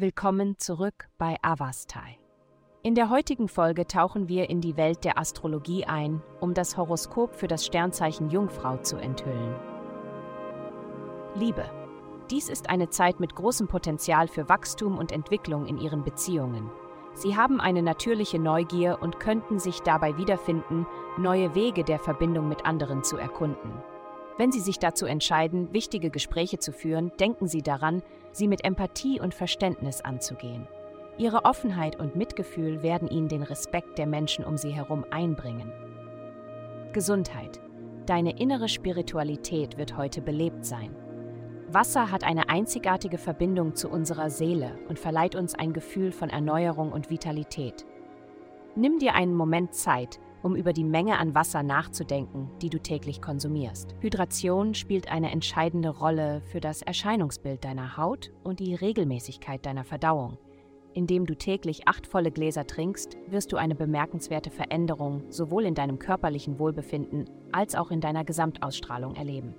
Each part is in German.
Willkommen zurück bei Avastai. In der heutigen Folge tauchen wir in die Welt der Astrologie ein, um das Horoskop für das Sternzeichen Jungfrau zu enthüllen. Liebe. Dies ist eine Zeit mit großem Potenzial für Wachstum und Entwicklung in ihren Beziehungen. Sie haben eine natürliche Neugier und könnten sich dabei wiederfinden, neue Wege der Verbindung mit anderen zu erkunden. Wenn Sie sich dazu entscheiden, wichtige Gespräche zu führen, denken Sie daran, sie mit Empathie und Verständnis anzugehen. Ihre Offenheit und Mitgefühl werden Ihnen den Respekt der Menschen um Sie herum einbringen. Gesundheit. Deine innere Spiritualität wird heute belebt sein. Wasser hat eine einzigartige Verbindung zu unserer Seele und verleiht uns ein Gefühl von Erneuerung und Vitalität. Nimm dir einen Moment Zeit, um über die Menge an Wasser nachzudenken, die du täglich konsumierst. Hydration spielt eine entscheidende Rolle für das Erscheinungsbild deiner Haut und die Regelmäßigkeit deiner Verdauung. Indem du täglich acht volle Gläser trinkst, wirst du eine bemerkenswerte Veränderung sowohl in deinem körperlichen Wohlbefinden als auch in deiner Gesamtausstrahlung erleben.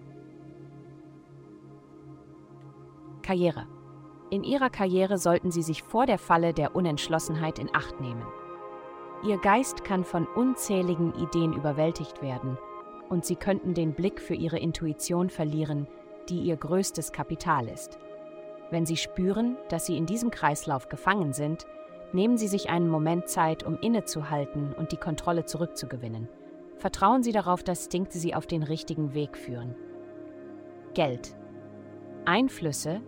Karriere. In ihrer Karriere sollten sie sich vor der Falle der Unentschlossenheit in Acht nehmen. Ihr Geist kann von unzähligen Ideen überwältigt werden und sie könnten den Blick für ihre Intuition verlieren, die ihr größtes Kapital ist. Wenn sie spüren, dass sie in diesem Kreislauf gefangen sind, nehmen sie sich einen Moment Zeit, um innezuhalten und die Kontrolle zurückzugewinnen. Vertrauen Sie darauf, dass Instinkte Sie auf den richtigen Weg führen. Geld. Einflüsse,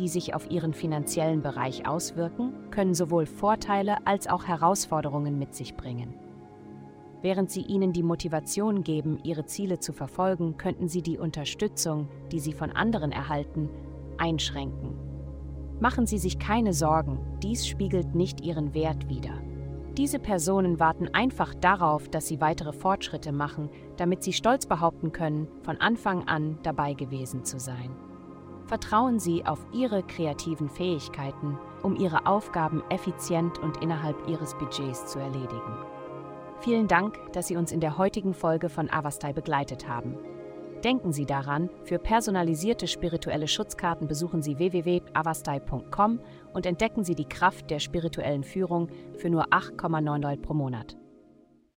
die sich auf ihren finanziellen Bereich auswirken, können sowohl Vorteile als auch Herausforderungen mit sich bringen. Während sie ihnen die Motivation geben, ihre Ziele zu verfolgen, könnten sie die Unterstützung, die sie von anderen erhalten, einschränken. Machen Sie sich keine Sorgen, dies spiegelt nicht Ihren Wert wider. Diese Personen warten einfach darauf, dass Sie weitere Fortschritte machen, damit Sie stolz behaupten können, von Anfang an dabei gewesen zu sein. Vertrauen Sie auf Ihre kreativen Fähigkeiten, um Ihre Aufgaben effizient und innerhalb Ihres Budgets zu erledigen. Vielen Dank, dass Sie uns in der heutigen Folge von Avastai begleitet haben. Denken Sie daran, für personalisierte spirituelle Schutzkarten besuchen Sie www.avastai.com und entdecken Sie die Kraft der spirituellen Führung für nur 8,99 pro Monat.